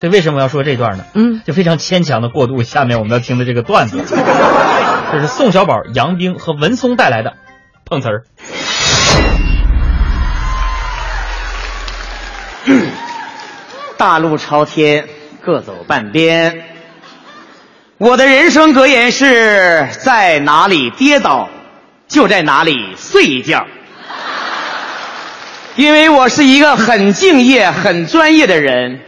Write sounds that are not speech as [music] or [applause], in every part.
这为什么要说这段呢？嗯，就非常牵强的过渡下面我们要听的这个段子。[laughs] 这是宋小宝、杨冰和文松带来的碰瓷儿。[clears throat] 大路朝天，各走半边。我的人生格言是在哪里跌倒，就在哪里睡一觉。因为我是一个很敬业、很专业的人。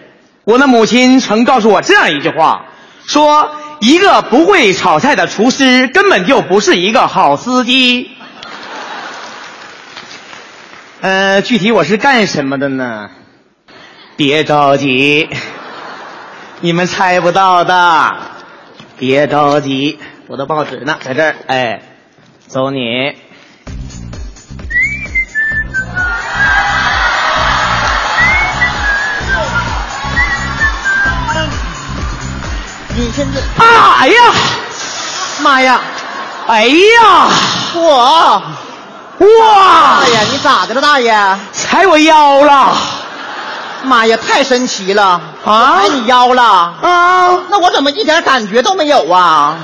我的母亲曾告诉我这样一句话，说一个不会炒菜的厨师根本就不是一个好司机。呃，具体我是干什么的呢？别着急，你们猜不到的。别着急，我的报纸呢，在这儿。哎，走你。你现在，啊！哎呀，妈呀，哎呀，我，哇大！爷，你咋的了，大爷？踩我腰了妈呀，太神奇了！啊踩你腰了？啊！那我怎么一点感觉都没有啊？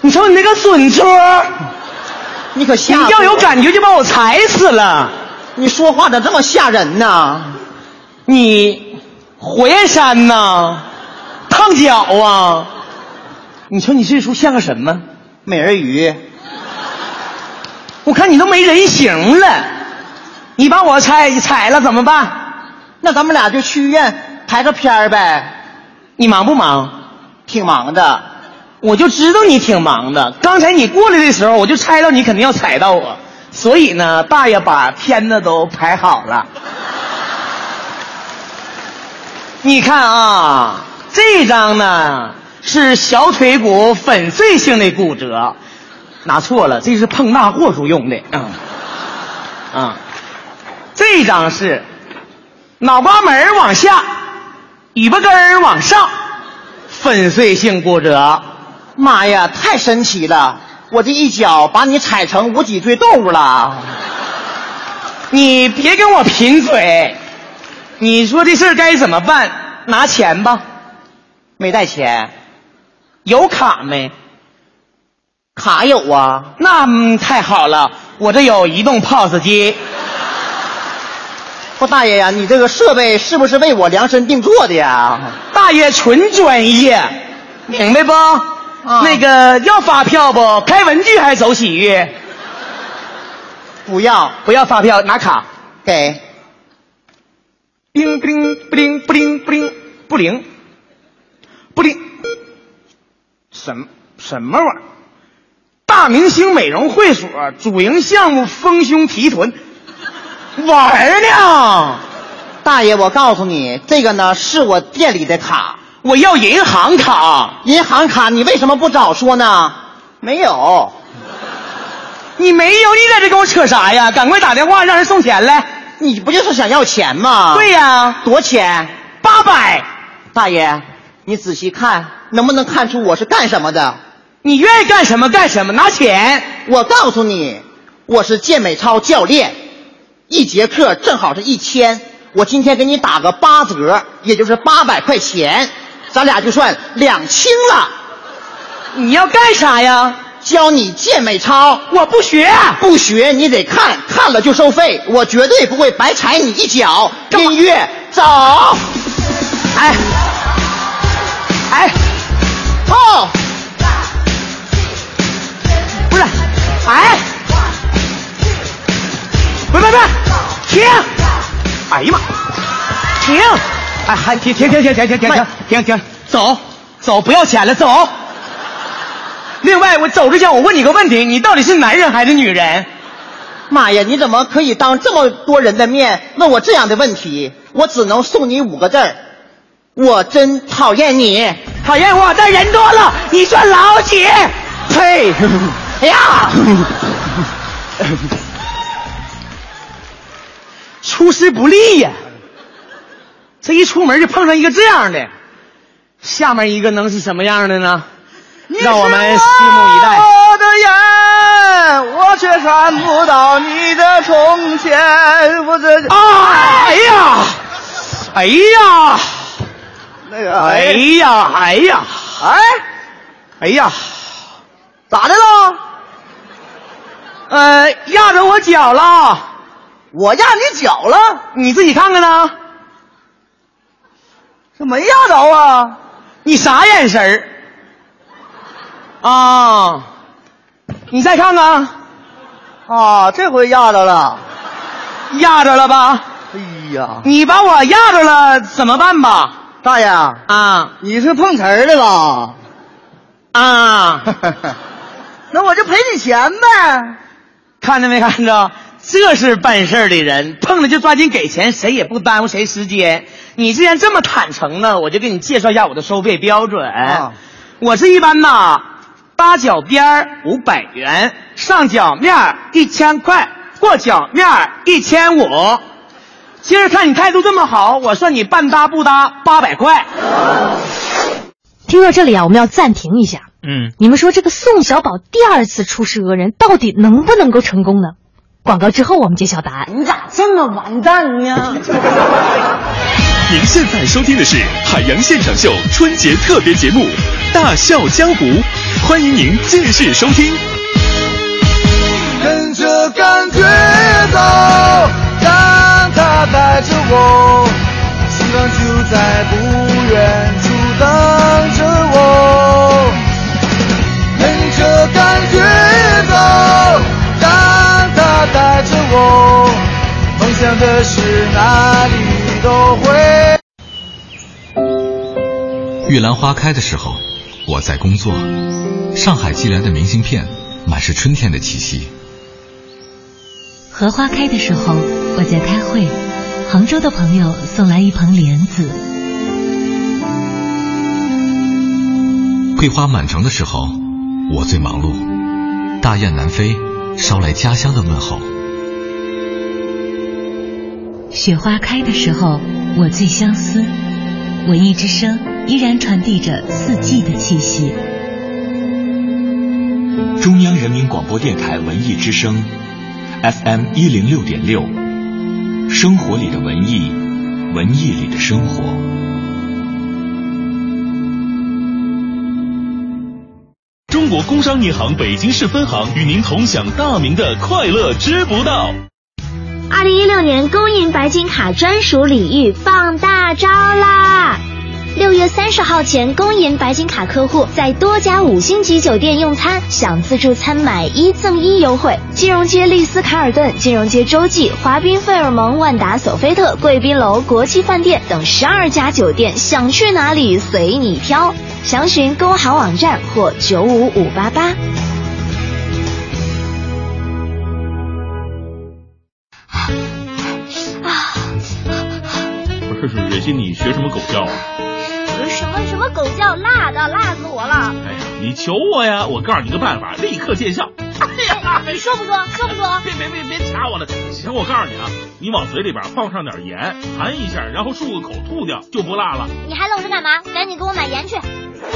你瞅你那个损车，你可吓我！你要有感觉就把我踩死了。你说话咋这么吓人呢？你火焰山呐，烫脚啊！你说你这时候像个什么？美人鱼，我看你都没人形了，你把我踩踩了怎么办？那咱们俩就去医院拍个片儿呗。你忙不忙？挺忙的，我就知道你挺忙的。刚才你过来的时候，我就猜到你肯定要踩到我，所以呢，大爷把片子都排好了。你看啊，这张呢是小腿骨粉碎性的骨折，拿错了，这是碰大货时候用的。啊、啊，这张是脑瓜门往下，尾巴根往上，粉碎性骨折。妈呀，太神奇了！我这一脚把你踩成无脊椎动物了。你别跟我贫嘴，你说这事儿该怎么办？拿钱吧，没带钱，有卡没？卡有啊。那、嗯太好了，我这有移动 POS 机。不，大爷呀，你这个设备是不是为我量身定做的呀？大爷纯专业，明白不？那个要发票不？开文具还是走喜悦？不要，不要发票，拿卡。给。叮不灵不灵不灵不灵不灵不灵，什么什么玩意儿？大明星美容会所主营项目丰胸提臀，玩呢？大爷，我告诉你，这个呢是我店里的卡，我要银行卡。银行卡，你为什么不早说呢？没有，你没有，你在这跟我扯啥呀？赶快打电话让人送钱来。你不就是想要钱吗？对呀，多钱？八百。大爷，你仔细看，能不能看出我是干什么的？你愿意干什么干什么，拿钱。我告诉你，我是健美操教练，一节课正好是一千，我今天给你打个八折，也就是八百块钱，咱俩就算两清了。你要干啥呀？教你健美操，我不学，不学你得看，看了就收费，我绝对不会白踩你一脚。音乐走，哎，哎，哦，不是，哎，别别别，停！哎呀妈，停！哎，还停停停停停停停停停停，走走，不要钱了，走。另外，我走之前我问你个问题，你到底是男人还是女人？妈呀，你怎么可以当这么多人的面问我这样的问题？我只能送你五个字儿，我真讨厌你。讨厌我，的人多了，你算老几？呸！哎呀，[laughs] 出师不利呀！这一出门就碰上一个这样的，下面一个能是什么样的呢？让我们拭目以待。我的眼，我却看不到你的从前。我这啊！哎呀，哎呀，那个，哎呀，哎呀，哎，哎呀，咋的了？呃，压着我脚了，我压你脚了？你自己看看呢。这没压着啊？你啥眼神儿？啊，你再看看，啊，这回压着了。压着了吧？哎呀，你把我压着了，怎么办吧？大爷，啊你是碰瓷儿的吧？啊，[laughs] 那我就赔你钱呗。看着没看着？这是办事儿的人，碰了就抓紧给钱，谁也不耽误谁时间。你既然这么坦诚呢，我就给你介绍一下我的收费标准。啊我是一般呐，八脚边五百元，上脚面一千块，过脚面一千五。今儿看你态度这么好，我算你半搭不搭八百块。听到这里啊，我们要暂停一下。嗯，你们说这个宋小宝第二次出事讹人，到底能不能够成功呢？广告之后我们揭晓答案。你咋这么完蛋呢？您现在收听的是海洋现场秀春节特别节目《大笑江湖》，欢迎您继续收听。跟着感觉走，我，希望就在不远处等着我。跟着感觉走，让它带着我，梦想的事哪里都会。玉兰花开的时候，我在工作。上海寄来的明信片，满是春天的气息。荷花开的时候，我在开会。杭州的朋友送来一盆莲子。桂花满城的时候，我最忙碌。大雁南飞，捎来家乡的问候。雪花开的时候，我最相思。文艺之声依然传递着四季的气息。中央人民广播电台文艺之声，FM 一零六点六，生活里的文艺，文艺里的生活。中国工商银行北京市分行与您同享大明的快乐知不道。二零一六年工银白金卡专属礼遇放大招啦！六月三十号前，工银白金卡客户在多家五星级酒店用餐，享自助餐买一赠一优惠。金融街丽思卡尔顿、金融街洲际、华彬费尔蒙、万达索菲特、贵宾楼、国际饭店等十二家酒店，想去哪里随你挑。详询工行网站或九五五八八。啊不是，是蕊希，你学什么狗叫啊？什么狗叫，辣的，辣死我了！哎呀，你求我呀！我告诉你个办法，立刻见效。哎呀，你说不说？说不说？别别别别掐我了！行，我告诉你啊，你往嘴里边放上点盐，含一下，然后漱个口，吐掉就不辣了。你还愣着干嘛？赶紧给我买盐去！[laughs]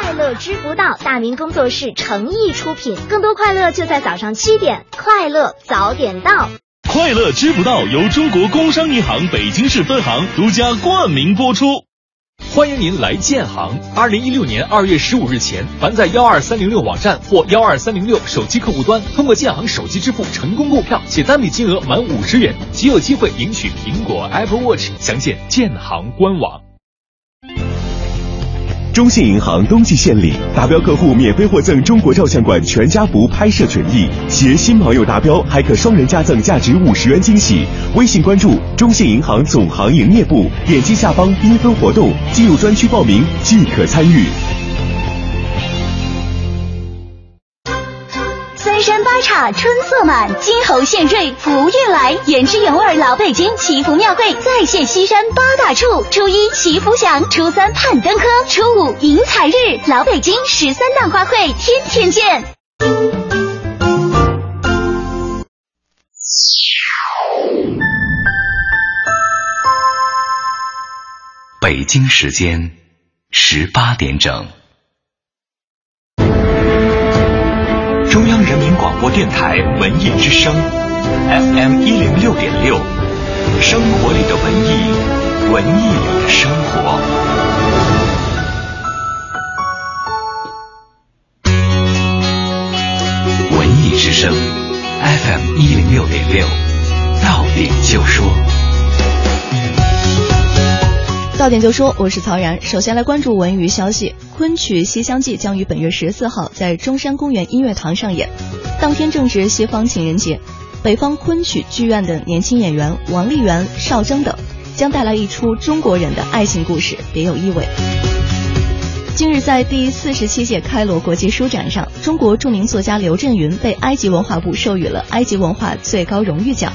快乐知不道，大明工作室诚意出品，更多快乐就在早上七点，快乐早点到。快乐知不道由中国工商银行北京市分行独家冠名播出。欢迎您来建行。二零一六年二月十五日前，凡在幺二三零六网站或幺二三零六手机客户端通过建行手机支付成功购票，且单笔金额满五十元，即有机会赢取苹果 Apple Watch。详见建行官网。中信银行冬季献礼，达标客户免费获赠中国照相馆全家福拍摄权益，携新朋友达标还可双人加赠价值五十元惊喜。微信关注中信银行总行营业部，点击下方缤纷活动，进入专区报名即可参与。春色满，金猴献瑞福运来，原汁原味老北京祈福庙会再现西山八大处：初一祈福祥，初三盼登科，初五迎财日。老北京十三档花卉，天天见。北京时间十八点整。电台文艺之声，FM 一零六点六，生活里的文艺，文艺里的生活。文艺之声，FM 一零六点六，到点就说。到点就说，我是曹然。首先来关注文娱消息，《昆曲西厢记》将于本月十四号在中山公园音乐堂上演。当天正值西方情人节，北方昆曲剧院的年轻演员王丽媛、邵征等将带来一出中国人的爱情故事，别有意味。近日，在第四十七届开罗国际书展上，中国著名作家刘震云被埃及文化部授予了埃及文化最高荣誉奖，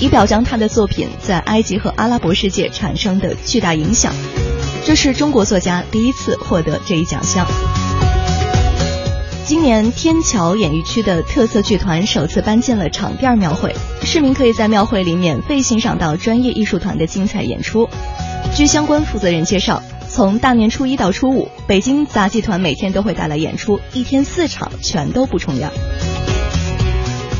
以表彰他的作品在埃及和阿拉伯世界产生的巨大影响。这是中国作家第一次获得这一奖项。今年天桥演艺区的特色剧团首次搬进了场店庙会，市民可以在庙会里免费欣赏到专业艺术团的精彩演出。据相关负责人介绍，从大年初一到初五，北京杂技团每天都会带来演出，一天四场，全都不重样。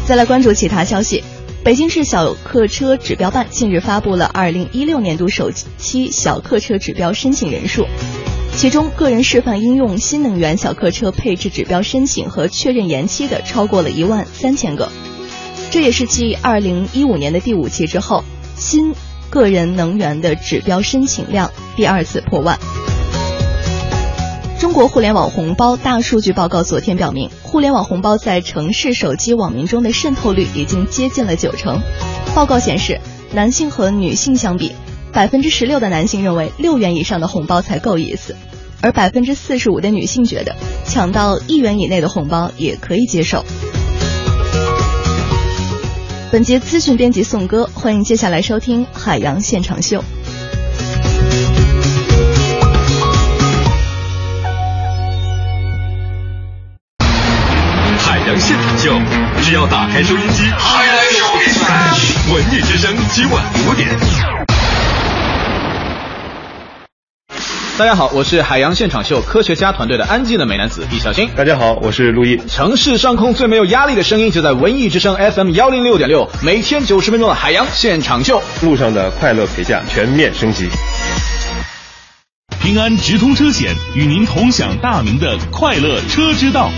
再来关注其他消息，北京市小客车指标办近日发布了2016年度首期小客车指标申请人数。其中，个人示范应用新能源小客车配置指标申请和确认延期的超过了一万三千个，这也是继二零一五年的第五期之后，新个人能源的指标申请量第二次破万。中国互联网红包大数据报告昨天表明，互联网红包在城市手机网民中的渗透率已经接近了九成。报告显示，男性和女性相比。百分之十六的男性认为六元以上的红包才够意思，而百分之四十五的女性觉得抢到一元以内的红包也可以接受。本节资讯编辑宋歌，欢迎接下来收听海洋现场秀。海洋现场秀，只要打开收音机，海来秀，文艺之声，今晚五点。大家好，我是海洋现场秀科学家团队的安静的美男子易小星。大家好，我是陆毅。城市上空最没有压力的声音，就在文艺之声 FM 幺零六点六，每天九十分钟的海洋现场秀，路上的快乐陪驾全面升级。平安直通车险与您同享大明的快乐车之道。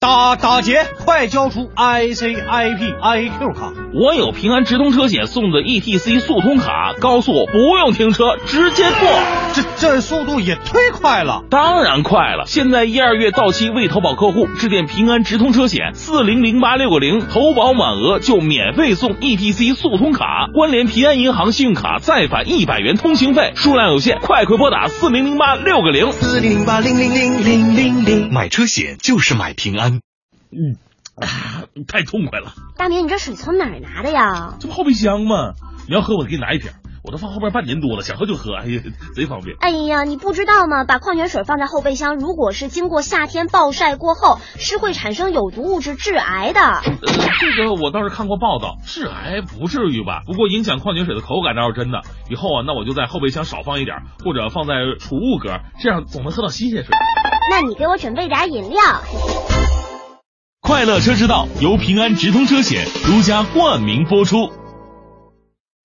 大大姐，快交出 I C I P I Q 卡！我有平安直通车险送的 E T C 速通卡，高速不用停车，直接过。这这速度也忒快了！当然快了！现在一二月到期未投保客户，致电平安直通车险四零零八六个零，投保满额就免费送 E T C 速通卡，关联平安银行信用卡再返一百元通行费，数量有限，快快拨打四零零八六个零。四零零八零零零零零零，买车险就是买平安。嗯，太痛快了！大明，你这水从哪儿拿的呀？这不后备箱吗？你要喝，我给你拿一瓶。我都放后边半年多了，想喝就喝，哎呀，贼方便。哎呀，你不知道吗？把矿泉水放在后备箱，如果是经过夏天暴晒过后，是会产生有毒物质致癌的。呃，这个我倒是看过报道，致癌不至于吧？不过影响矿泉水的口感倒是真的。以后啊，那我就在后备箱少放一点，或者放在储物格，这样总能喝到新鲜水。那你给我准备点饮料。快乐车之道由平安直通车险独家冠名播出。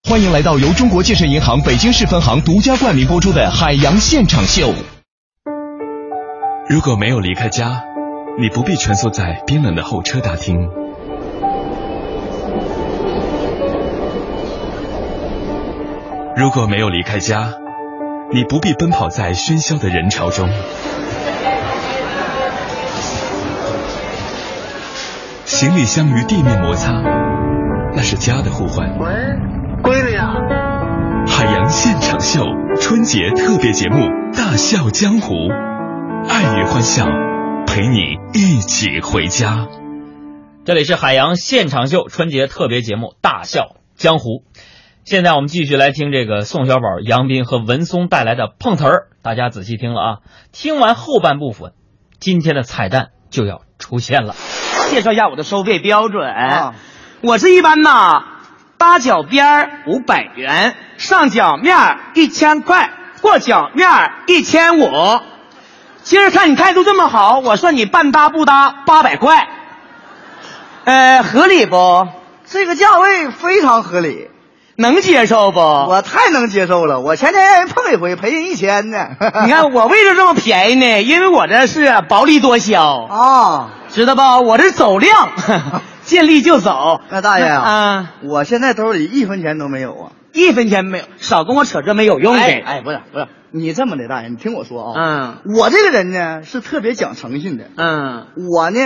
欢迎来到由中国建设银行北京市分行独家冠名播出的海洋现场秀。如果没有离开家，你不必蜷缩在冰冷的候车大厅。如果没有离开家，你不必奔跑在喧嚣的人潮中。行李箱与地面摩擦，那是家的呼唤。喂，闺女啊！海洋现场秀春节特别节目《大笑江湖》，爱与欢笑，陪你一起回家。这里是海洋现场秀春节特别节目《大笑江湖》。现在我们继续来听这个宋小宝、杨斌和文松带来的碰瓷儿，大家仔细听了啊！听完后半部分，今天的彩蛋就要出现了。介绍一下我的收费标准，啊、我是一般呐，搭脚边五百元，上脚面一千块，过脚面一千五。今儿看你态度这么好，我算你半搭不搭八百块，呃，合理不？这个价位非常合理。能接受不？我太能接受了，我前天让人碰一回，赔人一千呢。你看我为什么这么便宜呢？因为我这是薄利多销 [laughs] 啊，知道吧？我这走量，见利就走。那大爷啊，啊，我现在兜里一分钱都没有啊，一分钱没有，少跟我扯这没有用的。哎哎，不是不是，你这么的，大爷，你听我说啊，嗯，我这个人呢是特别讲诚信的，嗯，我呢，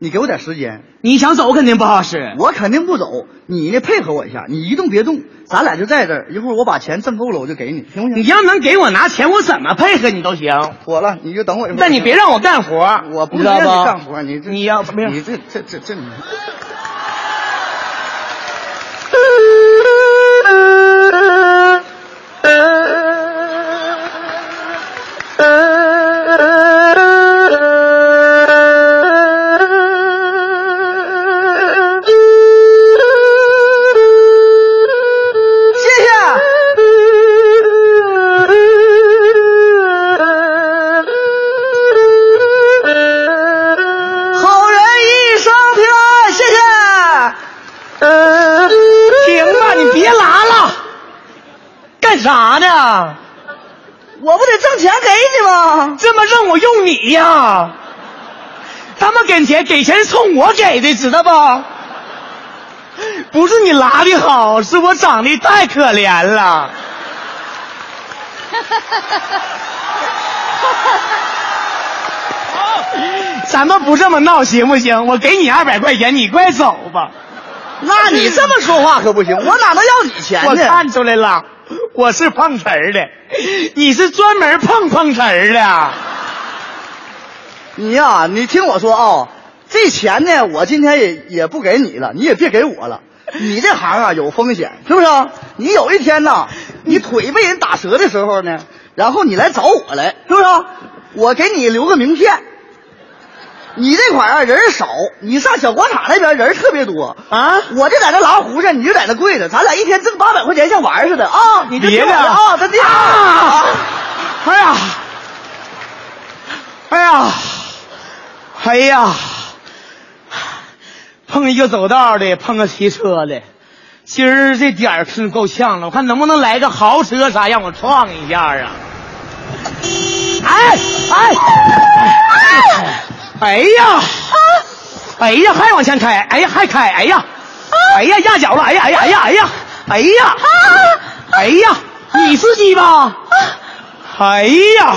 你给我点时间，你想走肯定不好使。我肯定不走，你呢配合我一下，你一动别动，咱俩就在这儿，一会儿我把钱挣够了我就给你，行不行？你要能给我拿钱，我怎么配合你都行。妥了，你就等我一会儿。但你别让我干活，我不让？你干活，你这你要没有你这这这这。呀？他们给钱给钱是冲我给的，知道不？不是你拉的好，是我长得太可怜了。[laughs] 咱们不这么闹行不行？我给你二百块钱，你快走吧。那你这么说话可不行，我哪能要你钱呢？我看出来了，我是碰瓷儿的，你是专门碰碰瓷儿的。你呀、你听我说啊、这钱呢，我今天也也不给你了，你也别给我了。你这行啊有风险，是不是啊？你有一天呐，你腿被人打折的时候呢，然后你来找我来，是不是啊？我给你留个名片。你这块啊人少，你上小广场那边人特别多啊，我就在那拉胡子，你就在那跪着，咱俩一天挣八百块钱像玩似的啊！你就别的啊，真的啊！哎呀，哎呀，哎呀，碰一个走道的，碰个骑车的，今儿这点儿是够呛了，我看能不能来个豪车啥，让我撞一下啊！哎哎哎呀！哎呀，还往前开，哎呀，还开，哎呀，哎呀，压脚了，哎呀，哎呀，哎呀，哎呀，哎呀，哎呀，你司机吧？哎呀，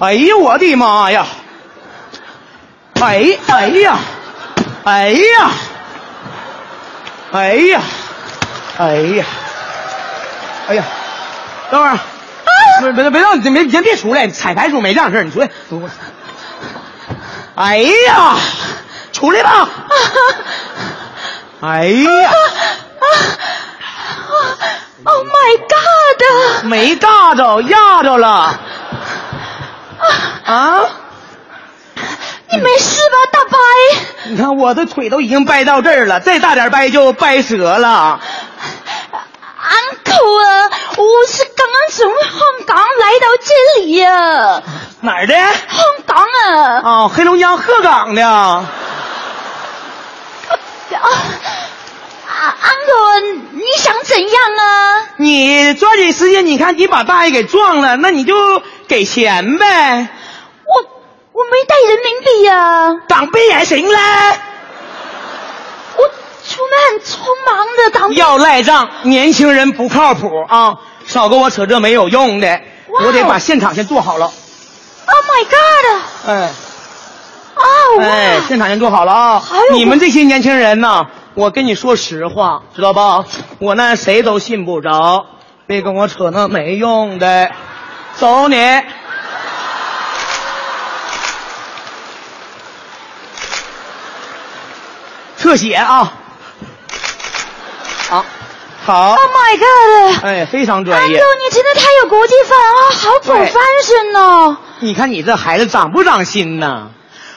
哎呀，我的妈呀！哎，哎呀，哎呀，哎呀，哎呀，哎呀，等会儿，别别别让你别别别出来，彩排时候没这样事儿你出来。哎呀，出来吧！哎呀 Oh my God！没尬着，压着了。啊？你没事吧，大伯？你看我的腿都已经掰到这儿了，再大点掰就掰折了。Uncle 啊，我是刚刚从香港来到这里呀、哪儿的？香港啊。哦，黑龙江鹤岗的。啊啊，Uncle，你想怎样啊？你抓紧时间，你看你把大爷给撞了，那你就给钱呗。我我没带人民币呀、港币也行嘞。我出门很匆忙的，港币。要赖账，年轻人不靠谱啊！少跟我扯这没有用的，我得把现场先做好了。Oh my God！哎啊，哇！哎，现场先做好了啊！你们这些年轻人呐，我跟你说实话，知道吧？我那谁都信不着，别跟我扯那没用的。走你！特写啊！好，好 Oh，my God！哎，非常专业 Uncle，。你真的太有国际范啊，好对 professional 哦。你看你这孩子长不长心呐？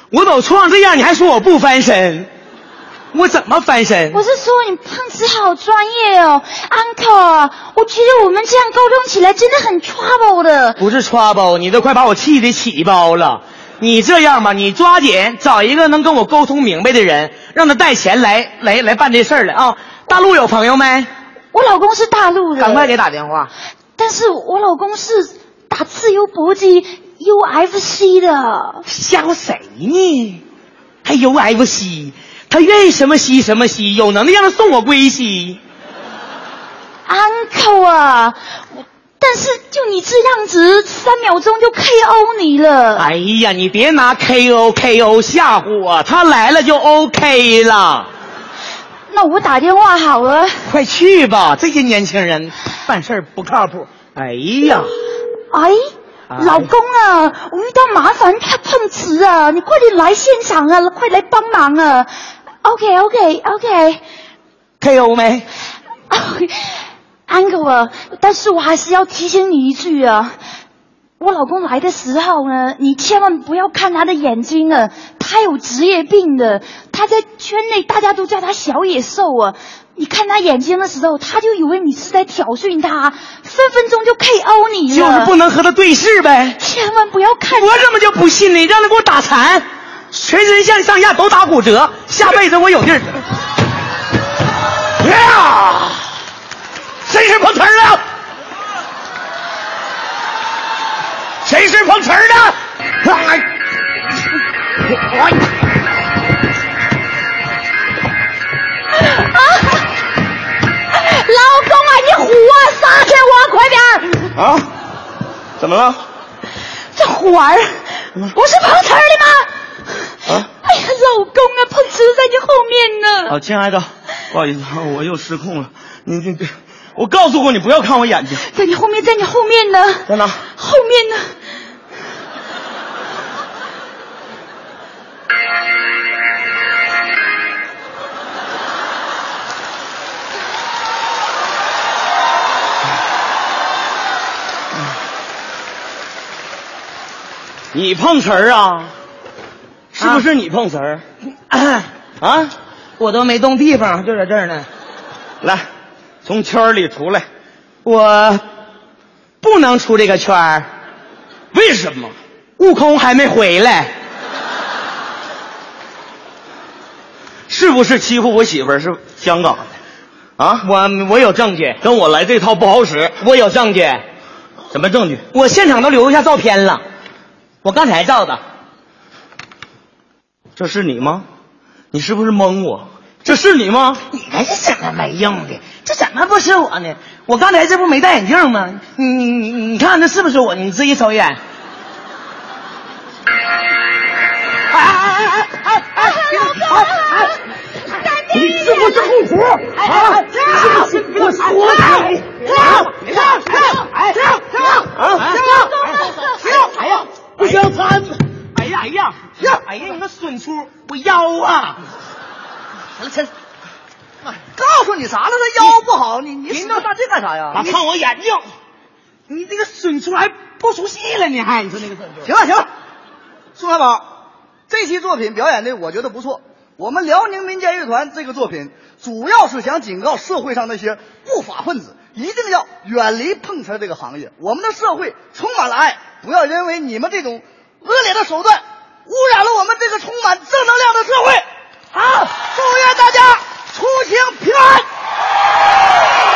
我都撞这样，你还说我不翻身？我怎么翻身？我是说你碰瓷好专业哦，Uncle 啊，我觉得我们这样沟通起来真的很 trouble 的。不是 trouble，你都快把我气得起包了。你这样吧，你抓紧找一个能跟我沟通明白的人，让他带钱来来来办这事儿来啊！大陆有朋友没？我老公是大陆的，赶快给打电话。但是我老公是打自由搏击 UFC 的。吓唬谁呢？还 UFC？他愿意什么吸什么吸，有能力让他送我归西。uncle 啊，我但是就你这样子，三秒钟就 KO 你了。哎呀，你别拿 KO KO 吓唬我，他来了就 OK 了。那我打电话好了。快去吧，这些年轻人办事不靠谱。哎呀，哎，老公啊，我遇到麻烦怕碰瓷啊，你快点来现场啊，快来帮忙啊。OK OK OK。[laughs] uncle 啊，但是我还是要提醒你一句啊，我老公来的时候呢，你千万不要看他的眼睛啊，他有职业病的，他在圈内大家都叫他小野兽啊。你看他眼睛的时候，他就以为你是在挑衅他，分分钟就 KO 你了。就是不能和他对视呗。千万不要看。我怎么就不信呢？让他给我打残，全身上上下都打骨折，下辈子我有地儿。呀！谁是碰瓷儿的？谁是碰瓷儿的？哎！老公啊，你虎啊，撒开我，快点！啊？怎么了？这虎儿我是碰瓷儿的吗？啊！哎呀，老公啊，碰瓷在你后面呢。好，亲爱的，不好意思，我又失控了。你你你，我告诉过你不要看我眼睛。在你后面，在你后面呢。在哪？后面呢。你碰瓷儿啊？是不是你碰瓷儿？啊？我都没动地方，就在这儿呢。来，从圈儿里出来。我不能出这个圈儿。为什么？悟空还没回来。是不是欺负我媳妇儿是香港的？啊？我我有证据，跟我来这套不好使。我有证据。什么证据？我现场都留下照片了。我刚才照的，这是你吗？你是不是蒙我？这是你吗？你还是怎么没用的？这怎么不是我呢？我刚才这不没戴眼镜吗？你你你你看那是不是我？你自己瞅一眼。哎哎哎哎哎！老公，你是不是护肤？哎哎，是不是我说的？停停停！哎停停啊！停停！哎呀！不行，他。哎呀哎呀呀！哎呀，你个损粗，我腰啊！行了行了，告诉你啥了？他腰不好，你你使那大劲干啥呀？他看我眼睛，你这个损出还不熟悉了你，还你说那个损出？行了行了，宋小宝，这期作品表演的我觉得不错。我们辽宁民间乐团这个作品，主要是想警告社会上那些不法分子，一定要远离碰瓷这个行业。我们的社会充满了爱，不要因为你们这种恶劣的手段，污染了我们这个充满正能量好祝愿大家出行平安。